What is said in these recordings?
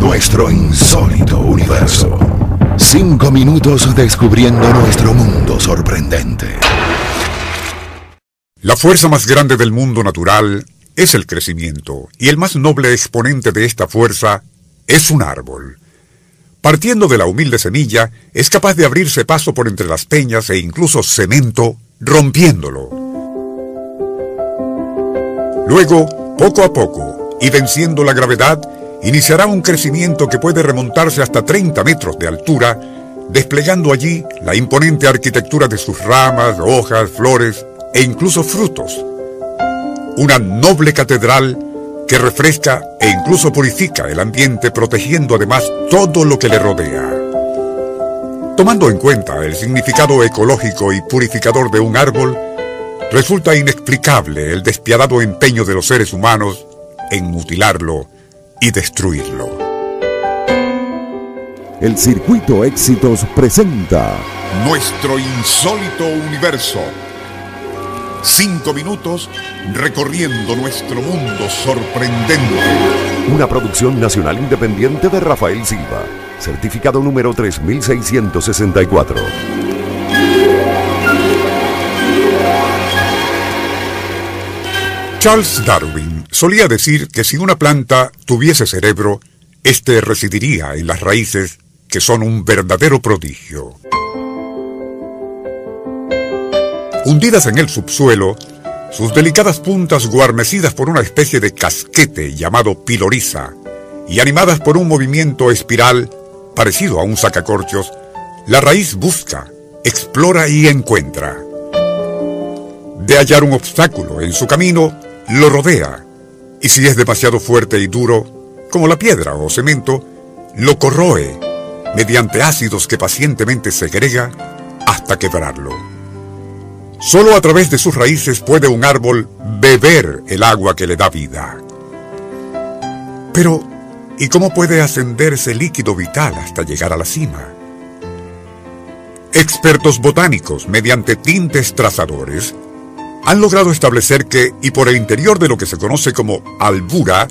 Nuestro insólito universo. Cinco minutos descubriendo nuestro mundo sorprendente. La fuerza más grande del mundo natural es el crecimiento, y el más noble exponente de esta fuerza es un árbol. Partiendo de la humilde semilla, es capaz de abrirse paso por entre las peñas e incluso cemento, rompiéndolo. Luego, poco a poco, y venciendo la gravedad, iniciará un crecimiento que puede remontarse hasta 30 metros de altura, desplegando allí la imponente arquitectura de sus ramas, hojas, flores e incluso frutos. Una noble catedral que refresca e incluso purifica el ambiente protegiendo además todo lo que le rodea. Tomando en cuenta el significado ecológico y purificador de un árbol, resulta inexplicable el despiadado empeño de los seres humanos en mutilarlo y destruirlo. El Circuito Éxitos presenta Nuestro insólito universo. Cinco minutos recorriendo nuestro mundo sorprendente. una producción nacional independiente de Rafael Silva, certificado número 3664. Charles Darwin solía decir que si una planta tuviese cerebro, éste residiría en las raíces, que son un verdadero prodigio. Hundidas en el subsuelo, sus delicadas puntas guarnecidas por una especie de casquete llamado piloriza y animadas por un movimiento espiral parecido a un sacacorchos, la raíz busca, explora y encuentra. De hallar un obstáculo en su camino, lo rodea, y si es demasiado fuerte y duro, como la piedra o cemento, lo corroe mediante ácidos que pacientemente segrega hasta quebrarlo. Solo a través de sus raíces puede un árbol beber el agua que le da vida. Pero, ¿y cómo puede ascender ese líquido vital hasta llegar a la cima? Expertos botánicos, mediante tintes trazadores, han logrado establecer que, y por el interior de lo que se conoce como albura,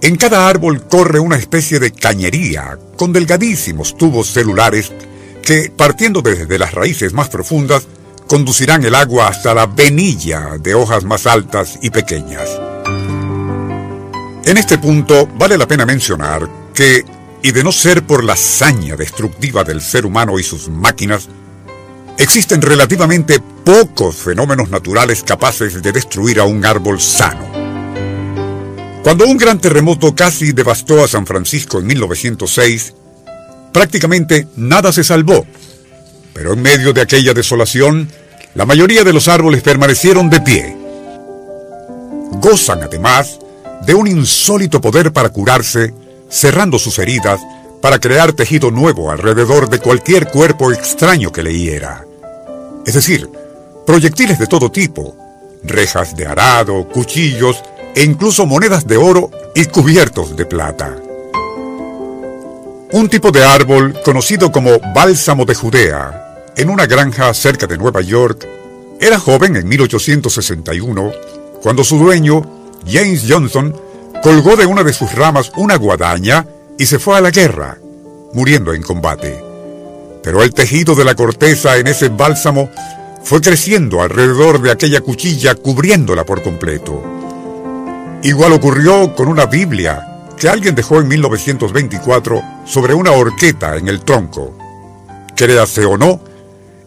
en cada árbol corre una especie de cañería con delgadísimos tubos celulares que, partiendo desde las raíces más profundas, conducirán el agua hasta la venilla de hojas más altas y pequeñas. En este punto vale la pena mencionar que, y de no ser por la hazaña destructiva del ser humano y sus máquinas, existen relativamente pocos fenómenos naturales capaces de destruir a un árbol sano. Cuando un gran terremoto casi devastó a San Francisco en 1906, prácticamente nada se salvó, pero en medio de aquella desolación, la mayoría de los árboles permanecieron de pie. Gozan además de un insólito poder para curarse, cerrando sus heridas para crear tejido nuevo alrededor de cualquier cuerpo extraño que le hiera. Es decir, proyectiles de todo tipo, rejas de arado, cuchillos e incluso monedas de oro y cubiertos de plata. Un tipo de árbol conocido como bálsamo de Judea, en una granja cerca de Nueva York, era joven en 1861 cuando su dueño, James Johnson, colgó de una de sus ramas una guadaña y se fue a la guerra, muriendo en combate. Pero el tejido de la corteza en ese bálsamo fue creciendo alrededor de aquella cuchilla cubriéndola por completo. Igual ocurrió con una Biblia que alguien dejó en 1924 sobre una horqueta en el tronco. Créase o no,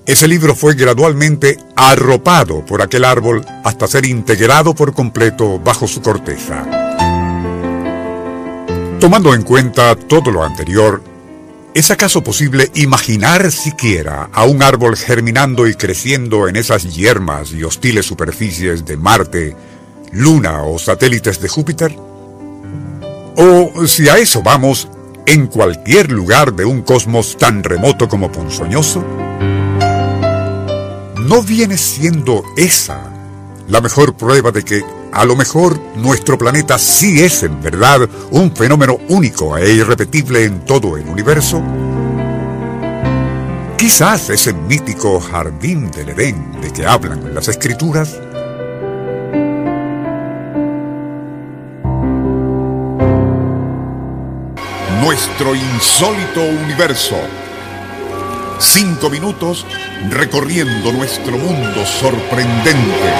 ese libro fue gradualmente arropado por aquel árbol hasta ser integrado por completo bajo su corteza. Tomando en cuenta todo lo anterior, ¿es acaso posible imaginar siquiera a un árbol germinando y creciendo en esas yermas y hostiles superficies de Marte, Luna o satélites de Júpiter? ¿O si a eso vamos, en cualquier lugar de un cosmos tan remoto como ponzoñoso, ¿no viene siendo esa la mejor prueba de que a lo mejor nuestro planeta sí es en verdad un fenómeno único e irrepetible en todo el universo? Quizás ese mítico jardín del Edén de que hablan las escrituras nuestro insólito universo. Cinco minutos recorriendo nuestro mundo sorprendente.